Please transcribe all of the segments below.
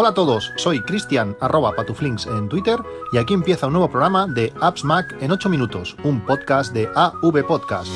Hola a todos, soy Cristian arroba patuflinks en Twitter y aquí empieza un nuevo programa de Apps Mac en 8 minutos, un podcast de AV Podcast.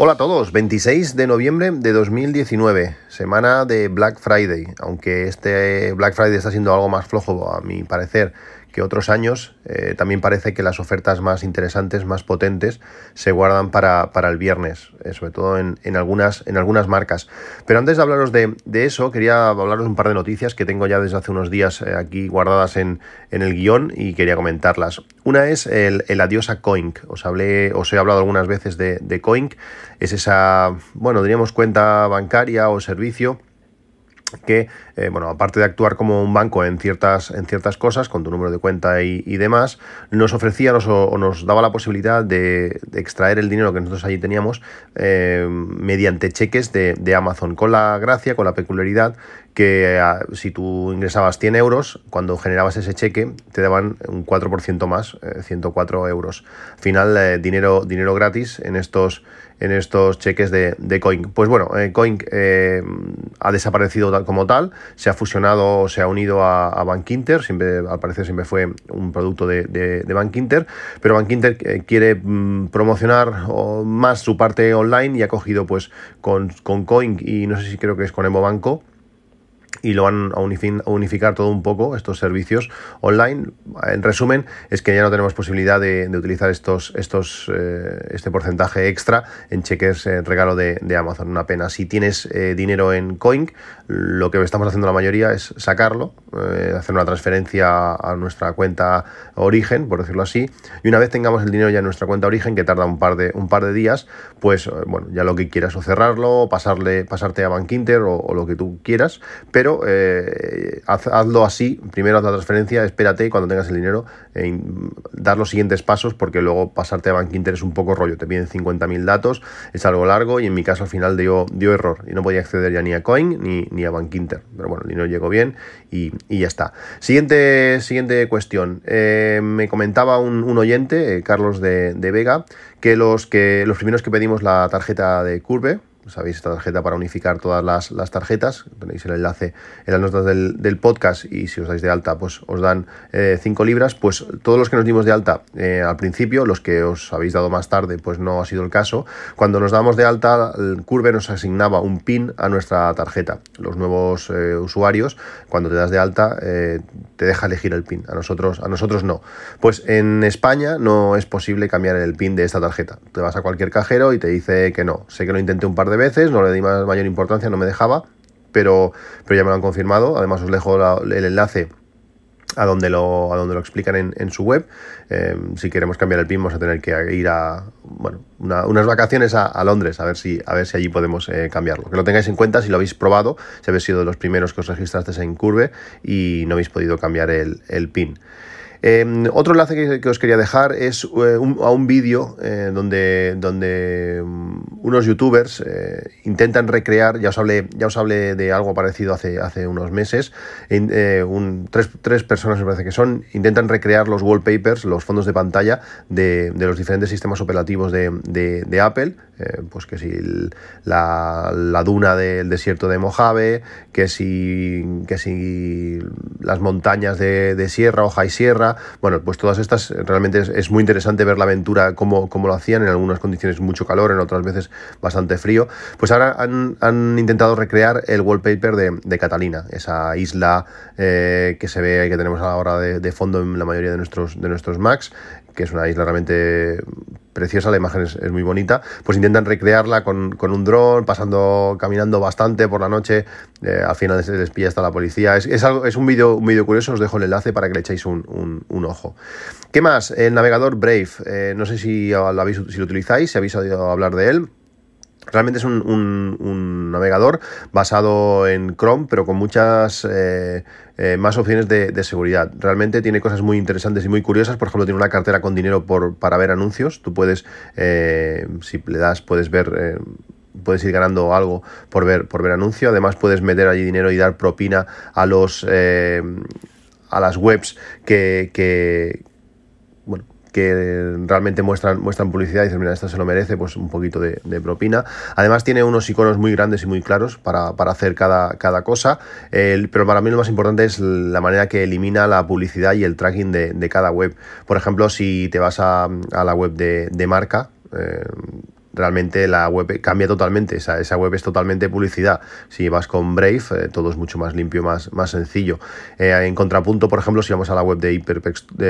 Hola a todos, 26 de noviembre de 2019, semana de Black Friday, aunque este Black Friday está siendo algo más flojo a mi parecer que otros años, eh, también parece que las ofertas más interesantes, más potentes, se guardan para, el viernes, eh, sobre todo en, algunas, en algunas marcas. Pero antes de hablaros de, eso, quería hablaros de un par de noticias que tengo ya desde hace unos días eh, aquí guardadas en, el guion y quería comentarlas. Una es el, adiós a Coink. Os, hablé, os he hablado algunas veces de, de Coink. Es esa, bueno, diríamos cuenta bancaria o servicio que, eh, bueno, aparte de actuar como un banco en ciertas, en ciertas cosas, con tu número de cuenta y, demás, nos ofrecía o nos daba la posibilidad de, extraer el dinero que nosotros allí teníamos eh, mediante cheques de, Amazon, con la gracia, con la peculiaridad que ah, si tú ingresabas 100 euros, cuando generabas ese cheque, te daban un 4% más, 104 eh, euros. Al final, dinero, dinero gratis en estos en estos cheques de, de Coin. Pues bueno, eh, Coin eh, ha desaparecido como tal, se ha fusionado, se ha unido a, a Bank Inter, siempre, al parecer siempre fue un producto de, de, Bank Inter, pero Bank Inter eh, quiere mm, promocionar más su parte online y ha cogido pues con, con Coin y no sé si creo que es con Evo Banco y lo van a unificar todo un poco, estos servicios online. En resumen, es que ya no tenemos posibilidad de, utilizar estos, estos, eh, este porcentaje extra en cheques eh, regalo de, Amazon. Una pena. Si tienes eh, dinero en Coin, lo que estamos haciendo la mayoría es sacarlo, hacer una transferencia a nuestra cuenta origen, por decirlo así, y una vez tengamos el dinero ya en nuestra cuenta origen, que tarda un par de, un par de días, pues bueno, ya lo que quieras o cerrarlo, pasarle, pasarte a Bank Inter o, o lo que tú quieras, pero eh, hazlo así, primero haz la transferencia, espérate y cuando tengas el dinero, eh, dar los siguientes pasos porque luego pasarte a Bank Inter es un poco rollo, te piden 50.000 datos, es algo largo y en mi caso al final dio, dio error y no podía acceder ya ni a Coin ni, a Bank Inter, pero bueno, el dinero llegó bien y, ya está. Siguiente, siguiente cuestión, eh, me comentaba un, oyente, Carlos de, de Vega, que los, que los primeros que pedimos la tarjeta de Curve, sabéis esta tarjeta para unificar todas las, tarjetas, tenéis el enlace en las notas del, podcast y si os dais de alta pues os dan 5 eh, libras, pues todos los que nos dimos de alta eh, al principio, los que os habéis dado más tarde pues no ha sido el caso, cuando nos damos de alta el Curve nos asignaba un pin a nuestra tarjeta, los nuevos eh, usuarios cuando te das de alta te deja elegir el pin, a nosotros, a nosotros no, pues en España no es posible cambiar el pin de esta tarjeta, te vas a cualquier cajero y te dice que no, sé que lo intenté un par de veces, no le di más, mayor importancia, no me dejaba, pero, pero ya me lo han confirmado. Además, os dejo el enlace a donde lo, a donde lo explican en, su web. Eh, si queremos cambiar el PIN, vamos a tener que ir a bueno, unas vacaciones a, Londres a ver, si, a ver si allí podemos eh, cambiarlo. Que lo tengáis en cuenta si lo habéis probado, si habéis sido de los primeros que os registrasteis en Curve y no habéis podido cambiar el, PIN. Em, otro enlace que, os quería dejar es eh, a un vídeo eh, donde, donde mm, unos youtubers eh, intentan recrear, ya os hablé, ya os hablé de algo parecido hace, hace unos meses, tres, personas me parece que son, intentan recrear los wallpapers, los fondos de pantalla de, los diferentes sistemas operativos de, Apple, pues que si la, duna del desierto de Mojave, que si, que si las montañas de, de Sierra o High Sierra, bueno, pues todas estas realmente es, muy interesante ver la aventura, cómo, cómo, lo hacían, en algunas condiciones mucho calor, en otras veces bastante frío. Pues ahora han, intentado recrear el wallpaper de, Catalina, esa isla eh, que se ve y que tenemos ahora de, de, fondo en la mayoría de nuestros, de nuestros Macs, que es una isla realmente preciosa, la imagen es, muy bonita, pues intentan recrearla con, un dron, pasando, caminando bastante por la noche, eh, al final se les pilla hasta la policía. Es, algo, es un vídeo un video curioso, os dejo el enlace para que le echéis un, ojo. ¿Qué más? El navegador Brave, eh, no sé si lo, habéis, si lo utilizáis, si habéis oído hablar de él. Realmente es un, navegador basado en Chrome, pero con muchas eh, eh, más opciones de, seguridad. Realmente tiene cosas muy interesantes y muy curiosas. Por ejemplo, tiene una cartera con dinero por, para ver anuncios. Tú puedes, eh, si le das, puedes ver puedes ir ganando algo por ver, por ver anuncio. Además, puedes meter allí dinero y dar propina a los a las webs que, que, que realmente muestran, muestran publicidad y dicen, mira, esto se lo merece, pues un poquito de, propina. Además tiene unos iconos muy grandes y muy claros para, hacer cada, cada cosa, pero para mí lo más importante es la manera que elimina la publicidad y el tracking de, cada web. Por ejemplo, si te vas a, la web de, de marca, eh, realmente la web cambia totalmente, esa, esa web es totalmente publicidad. Si vas con Brave, eh, todo es mucho más limpio, más, más sencillo. Eh, en contrapunto, por ejemplo, si vamos a la web de,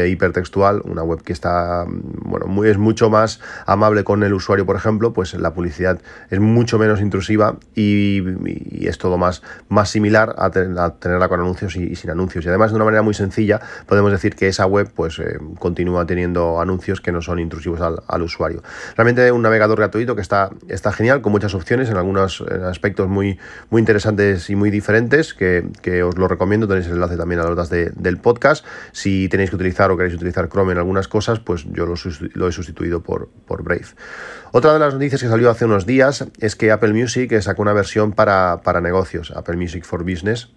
hipertextual, una web que está, bueno, muy, es mucho más amable con el usuario, por ejemplo, pues la publicidad es mucho menos intrusiva y, es todo más, más similar a, tenerla con anuncios y, sin anuncios. Y además, de una manera muy sencilla, podemos decir que esa web pues eh, continúa teniendo anuncios que no son intrusivos al, al usuario. Realmente un navegador gratuito que está, está genial, con muchas opciones en algunos aspectos muy, muy interesantes y muy diferentes, que, os lo recomiendo. Tenéis el enlace también a las notas del podcast. Si tenéis que utilizar o queréis utilizar Chrome en algunas cosas, pues yo lo, he sustituido por, por Brave. Otra de las noticias que salió hace unos días es que Apple Music sacó una versión para, para negocios, Apple Music for Business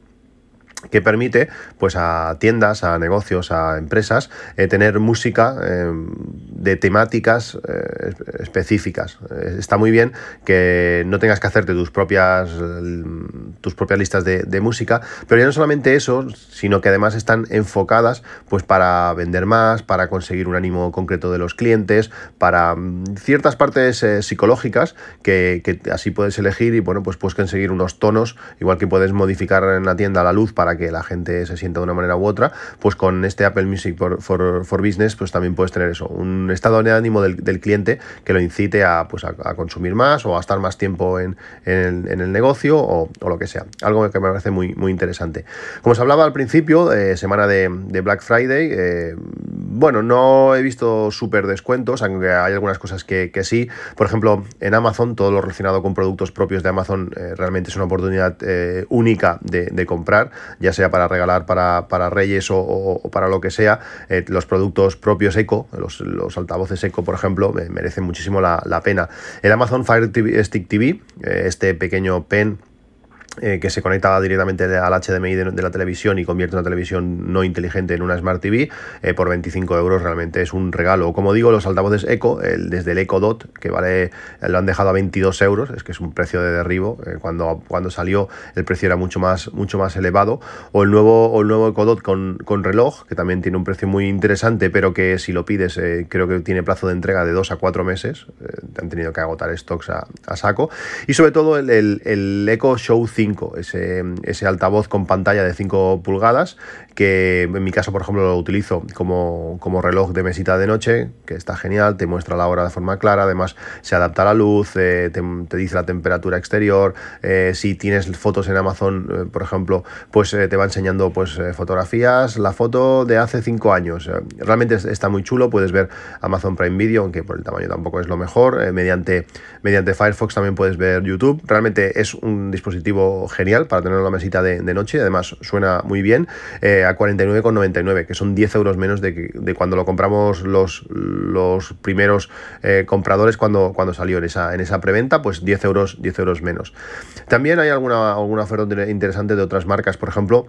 que permite pues a tiendas, a negocios, a empresas eh, tener música eh, de temáticas eh, específicas. está muy bien que no tengas que hacerte tus propias tus propias listas de, música, pero ya no solamente eso, sino que además están enfocadas pues para vender más, para conseguir un ánimo concreto de los clientes, para mm, ciertas partes psicológicas que, que así puedes elegir y bueno pues puedes conseguir unos tonos, igual que puedes modificar en la tienda la luz para que la gente se sienta de una manera u otra, pues con este Apple Music for, Business, pues también puedes tener eso, un estado de ánimo del, cliente que lo incite a, pues a, consumir más o a estar más tiempo en, el, negocio o, lo que sea. Algo que me parece muy, muy interesante. Como os hablaba al principio, eh, semana de, Black Friday, eh, bueno, no he visto súper descuentos, aunque hay algunas cosas que, sí. Por ejemplo, en Amazon, todo lo relacionado con productos propios de Amazon eh, realmente es una oportunidad única de, de comprar ya sea para regalar para, para Reyes o, para lo que sea, eh, los productos propios Eco, los, altavoces Eco, por ejemplo, merecen muchísimo la, pena. El Amazon Fire Stick TV, eh, este pequeño pen eh, que se conecta directamente al HDMI de, la televisión y convierte una televisión no inteligente en una Smart TV eh, por 25 euros realmente es un regalo. Como digo, los altavoces Eco, el, desde el Eco Dot, que vale, lo han dejado a 22 euros, es que es un precio de derribo. Eh, cuando, cuando salió el precio era mucho más, mucho más elevado. O el nuevo, o el nuevo Eco Dot con, con reloj, que también tiene un precio muy interesante, pero que si lo pides creo que tiene plazo de entrega de 2 a 4 meses. han tenido que agotar stocks a, saco. Y sobre todo el, el, Eco Show 5 ese, ese altavoz con pantalla de 5 pulgadas, que en mi caso, por ejemplo, lo utilizo como, como, reloj de mesita de noche, que está genial, te muestra la hora de forma clara, además se adapta a la luz, eh, te, dice la temperatura exterior, eh, si tienes fotos en Amazon, eh, por ejemplo, pues te va enseñando pues, fotografías, la foto de hace 5 años. realmente está muy chulo, puedes ver Amazon Prime Video, aunque por el tamaño tampoco es lo mejor, mediante, mediante Firefox también puedes ver YouTube, realmente es un dispositivo genial para tener una mesita de, noche, además suena muy bien, eh, a 49,99, que son 10 euros menos de, cuando lo compramos los, los primeros eh, compradores cuando, cuando salió en esa, en esa preventa, pues 10 euros, 10 euros menos. También hay alguna, alguna oferta interesante de otras marcas, por ejemplo,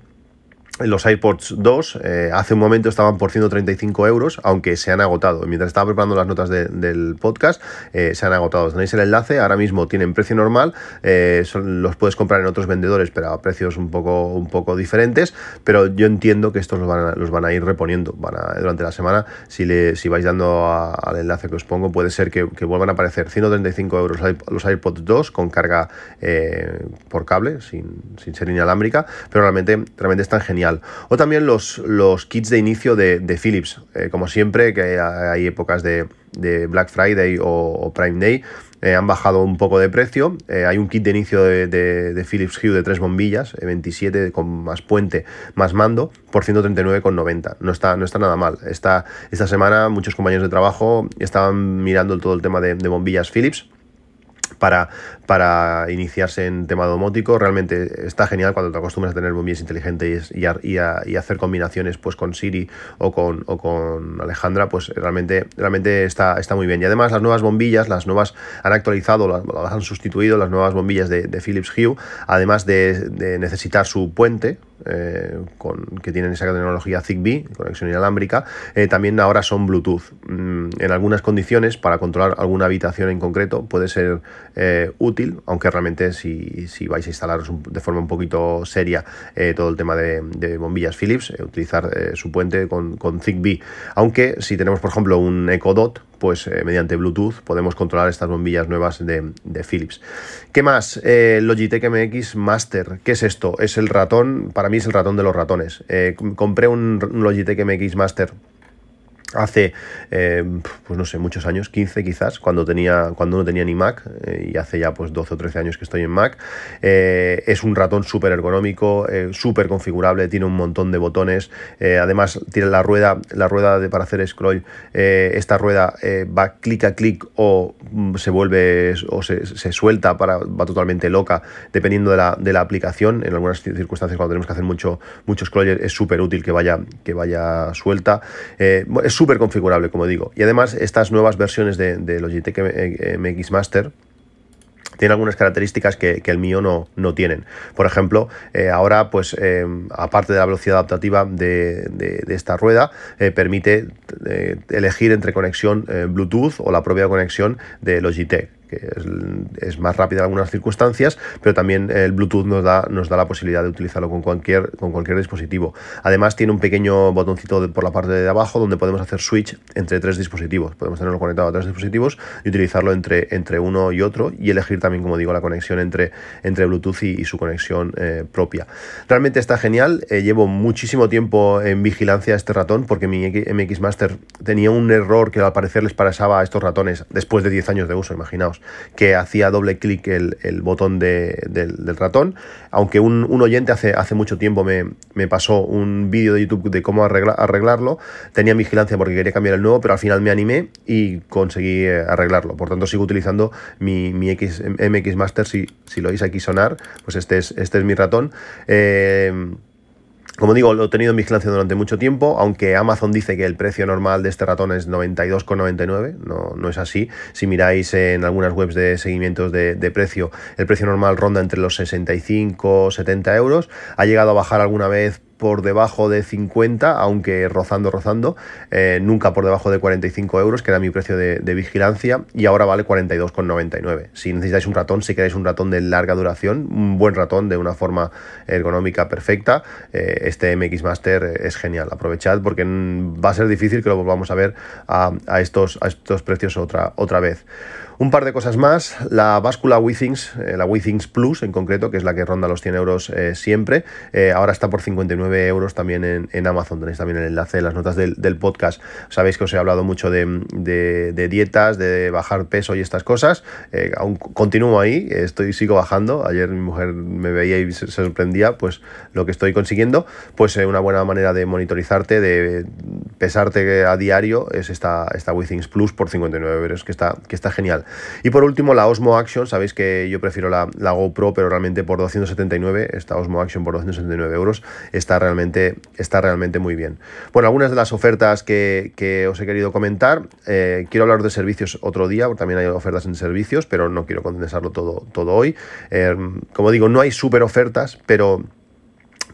los iPods 2 eh, hace un momento estaban por 135 euros, aunque se han agotado. Mientras estaba preparando las notas del podcast, eh, se han agotado. Tenéis el enlace, ahora mismo tienen precio normal, eh, los puedes comprar en otros vendedores, pero a precios un poco, un poco diferentes. Pero yo entiendo que estos los van a, los van a ir reponiendo durante la semana. Si, le, si vais dando al enlace que os pongo, puede ser que, vuelvan a aparecer 135 euros los iPods 2 con carga por cable, sin, sin ser inalámbrica, pero realmente, realmente están genial o también los, los kits de inicio de, Philips. Eh, como siempre, que hay épocas de, Black Friday o, Prime Day, eh, han bajado un poco de precio. Eh, hay un kit de inicio de, Philips Hue de tres bombillas, 27 con más puente, más mando, por 139,90. No está, no está nada mal. Esta, esta semana muchos compañeros de trabajo estaban mirando todo el tema de bombillas Philips para, para iniciarse en tema domótico. Realmente está genial cuando te acostumbras a tener bombillas inteligentes y, y, hacer combinaciones pues, con Siri o con, o con Alejandra, pues realmente, realmente está, está muy bien. Y además las nuevas bombillas, las nuevas han actualizado, las, han sustituido las nuevas bombillas de, Philips Hue, además de, necesitar su puente, con, que tienen esa tecnología Zigbee, conexión inalámbrica, también ahora son Bluetooth. Mm, en algunas condiciones, para controlar alguna habitación en concreto, puede ser útil, aunque realmente si, si, vais a instalaros de forma un poquito seria todo el tema de, bombillas Philips, utilizar su puente con, con Zigbee. Aunque si tenemos, por ejemplo, un Echo Dot, pues eh, mediante Bluetooth podemos controlar estas bombillas nuevas de, Philips. ¿Qué más? Eh, Logitech MX Master. ¿Qué es esto? Es el ratón, para mí es el ratón de los ratones. Eh, compré un Logitech MX Master hace, eh, pues no sé, muchos años, 15 quizás, cuando, tenía, cuando no tenía ni Mac, eh, y hace ya pues 12 o 13 años que estoy en Mac. Eh, es un ratón súper ergonómico, súper configurable, tiene un montón de botones, además tiene la rueda, la rueda de, para hacer scroll, esta rueda va clic a clic o mm, se vuelve o se, suelta, para, va totalmente loca, dependiendo de la, de la, aplicación. En algunas circunstancias cuando tenemos que hacer mucho, mucho scroll es súper útil que vaya, que vaya suelta. es súper configurable, como digo. Y además, estas nuevas versiones de, Logitech MX Master tienen algunas características que, el mío no, no, tienen. Por ejemplo, eh, ahora, pues, eh, aparte de la velocidad adaptativa de, esta rueda, eh, permite elegir entre conexión Bluetooth o la propia conexión de Logitech que es, más rápida en algunas circunstancias, pero también el Bluetooth nos da, nos da la posibilidad de utilizarlo con cualquier, con cualquier dispositivo. Además tiene un pequeño botoncito por la parte de abajo donde podemos hacer switch entre tres dispositivos. Podemos tenerlo conectado a tres dispositivos y utilizarlo entre, entre uno y otro y elegir también, como digo, la conexión entre, entre Bluetooth y, su conexión eh, propia. Realmente está genial. Eh, llevo muchísimo tiempo en vigilancia a este ratón porque mi MX Master tenía un error que al parecer les pasaba a estos ratones después de 10 años de uso, imaginaos que hacía doble clic el, botón del, ratón. Aunque un, oyente hace, hace mucho tiempo me, pasó un vídeo de YouTube de cómo arreglarlo, tenía vigilancia porque quería cambiar el nuevo, pero al final me animé y conseguí eh, arreglarlo. Por tanto, sigo utilizando mi, X, MX Master. Si, si lo oís aquí sonar, pues este es, este es mi ratón. Eh, como digo, lo he tenido en vigilancia durante mucho tiempo, aunque Amazon dice que el precio normal de este ratón es 92,99, no, no es así. Si miráis en algunas webs de seguimientos de, de, precio, el precio normal ronda entre los 65 70 euros. Ha llegado a bajar alguna vez por debajo de 50, aunque rozando, rozando, eh, nunca por debajo de 45 euros, que era mi precio de, vigilancia, y ahora vale 42,99. Si necesitáis un ratón, si queréis un ratón de larga duración, un buen ratón de una forma ergonómica perfecta, eh, este MX Master es genial. Aprovechad porque va a ser difícil que lo volvamos a ver a, estos, a estos precios otra, otra vez. Un par de cosas más, la báscula WeThings, eh, la WeThings Plus en concreto, que es la que ronda los 100 euros eh, siempre, ahora está por 59 euros también en, Amazon, tenéis también el enlace en las notas del, podcast. Sabéis que os he hablado mucho de, dietas, de bajar peso y estas cosas, aún continúo ahí, estoy, sigo bajando, ayer mi mujer me veía y se, sorprendía pues lo que estoy consiguiendo, pues una buena manera de monitorizarte, de pesarte a diario es esta, esta WeThings Plus por 59 euros, que está, que está genial. Y por último, la Osmo Action. Sabéis que yo prefiero la, GoPro, pero realmente por 279, esta Osmo Action por 279 euros, está realmente, está realmente muy bien. Bueno, algunas de las ofertas que, os he querido comentar. Eh, quiero hablar de servicios otro día, porque también hay ofertas en servicios, pero no quiero condensarlo todo, todo hoy. Eh, como digo, no hay super ofertas, pero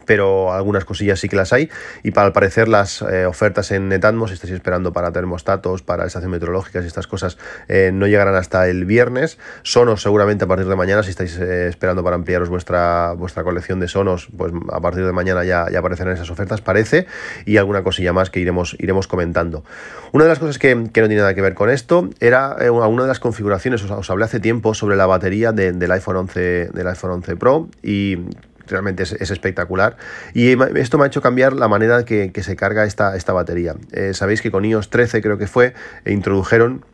pero algunas cosillas sí que las hay. Y para al parecer las eh, ofertas en Netatmos, si estáis esperando para termostatos, para estaciones meteorológicas y estas cosas, eh, no llegarán hasta el viernes. Sonos seguramente a partir de mañana, si estáis eh, esperando para ampliaros vuestra, vuestra colección de Sonos, pues a partir de mañana ya, aparecerán esas ofertas, parece, y alguna cosilla más que iremos, iremos comentando. Una de las cosas que, que no tiene nada que ver con esto era una de las configuraciones, os, hablé hace tiempo sobre la batería del iPhone 11, del iPhone 11 Pro y realmente es, espectacular. Y esto me ha hecho cambiar la manera que, que se carga esta, esta batería. Eh, sabéis que con iOS 13 creo que fue, e introdujeron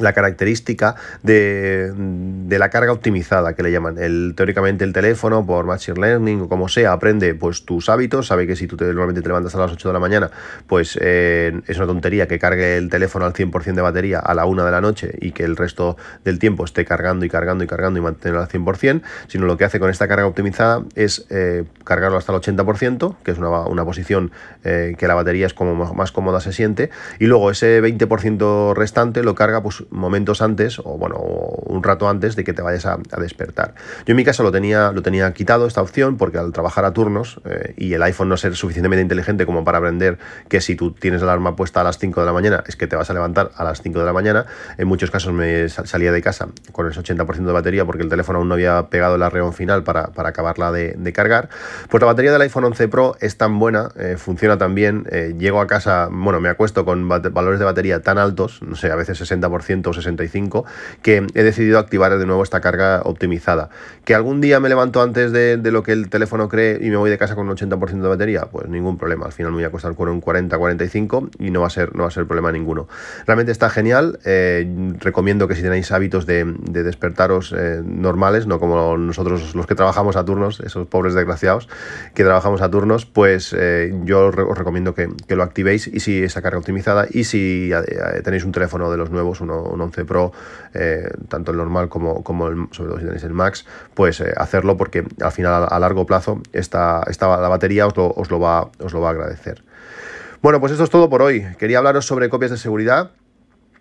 la característica de, la carga optimizada que le llaman. El, teóricamente el teléfono por Machine Learning o como sea aprende pues tus hábitos, sabe que si tú te, normalmente te levantas a las 8 de la mañana pues eh, es una tontería que cargue el teléfono al 100% de batería a la 1 de la noche y que el resto del tiempo esté cargando y cargando y cargando y mantenerlo al 100%, sino lo que hace con esta carga optimizada es eh, cargarlo hasta el 80%, que es una, posición eh, que la batería es como más cómoda se siente, y luego ese 20% restante lo carga pues momentos antes, o bueno, un rato antes de que te vayas a, despertar. Yo en mi caso lo tenía, lo tenía quitado esta opción porque al trabajar a turnos eh, y el iPhone no ser suficientemente inteligente como para aprender que si tú tienes la alarma puesta a las 5 de la mañana es que te vas a levantar a las 5 de la mañana, en muchos casos me salía de casa con el 80% de batería porque el teléfono aún no había pegado el arreón final para, para acabarla de, cargar. Pues la batería del iPhone 11 Pro es tan buena, eh, funciona tan bien, eh, llego a casa, bueno, me acuesto con valores de batería tan altos, no sé, a veces 60% o 65%, que he decidido activar de nuevo esta carga optimizada. Que algún día me levanto antes de, lo que el teléfono cree y me voy de casa con un 80% de batería, pues ningún problema. Al final me voy a acostar con un 40-45 y no va, a ser, no va a ser problema ninguno. Realmente está genial. Eh, recomiendo que si tenéis hábitos de, despertaros eh, normales, no como nosotros los que trabajamos a turnos, esos pobres desgraciados que trabajamos a turnos, pues eh, yo os recomiendo que, lo activéis y si esa carga optimizada y si tenéis un teléfono de los nuevos, un 11 Pro, tanto el normal como, como el, sobre todo si tenéis el Max, pues hacerlo porque al final a, largo plazo esta, esta, la batería os lo, os lo, va, os lo va a agradecer. Bueno, pues esto es todo por hoy. Quería hablaros sobre copias de seguridad.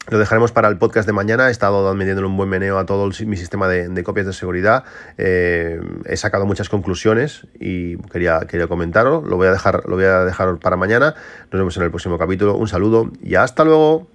Lo dejaremos para el podcast de mañana. He estado metiéndole un buen meneo a todo mi sistema de, copias de seguridad. Eh, he sacado muchas conclusiones y quería, quería comentarlo. Lo voy, a dejar, lo voy a dejar para mañana. Nos vemos en el próximo capítulo. Un saludo y hasta luego.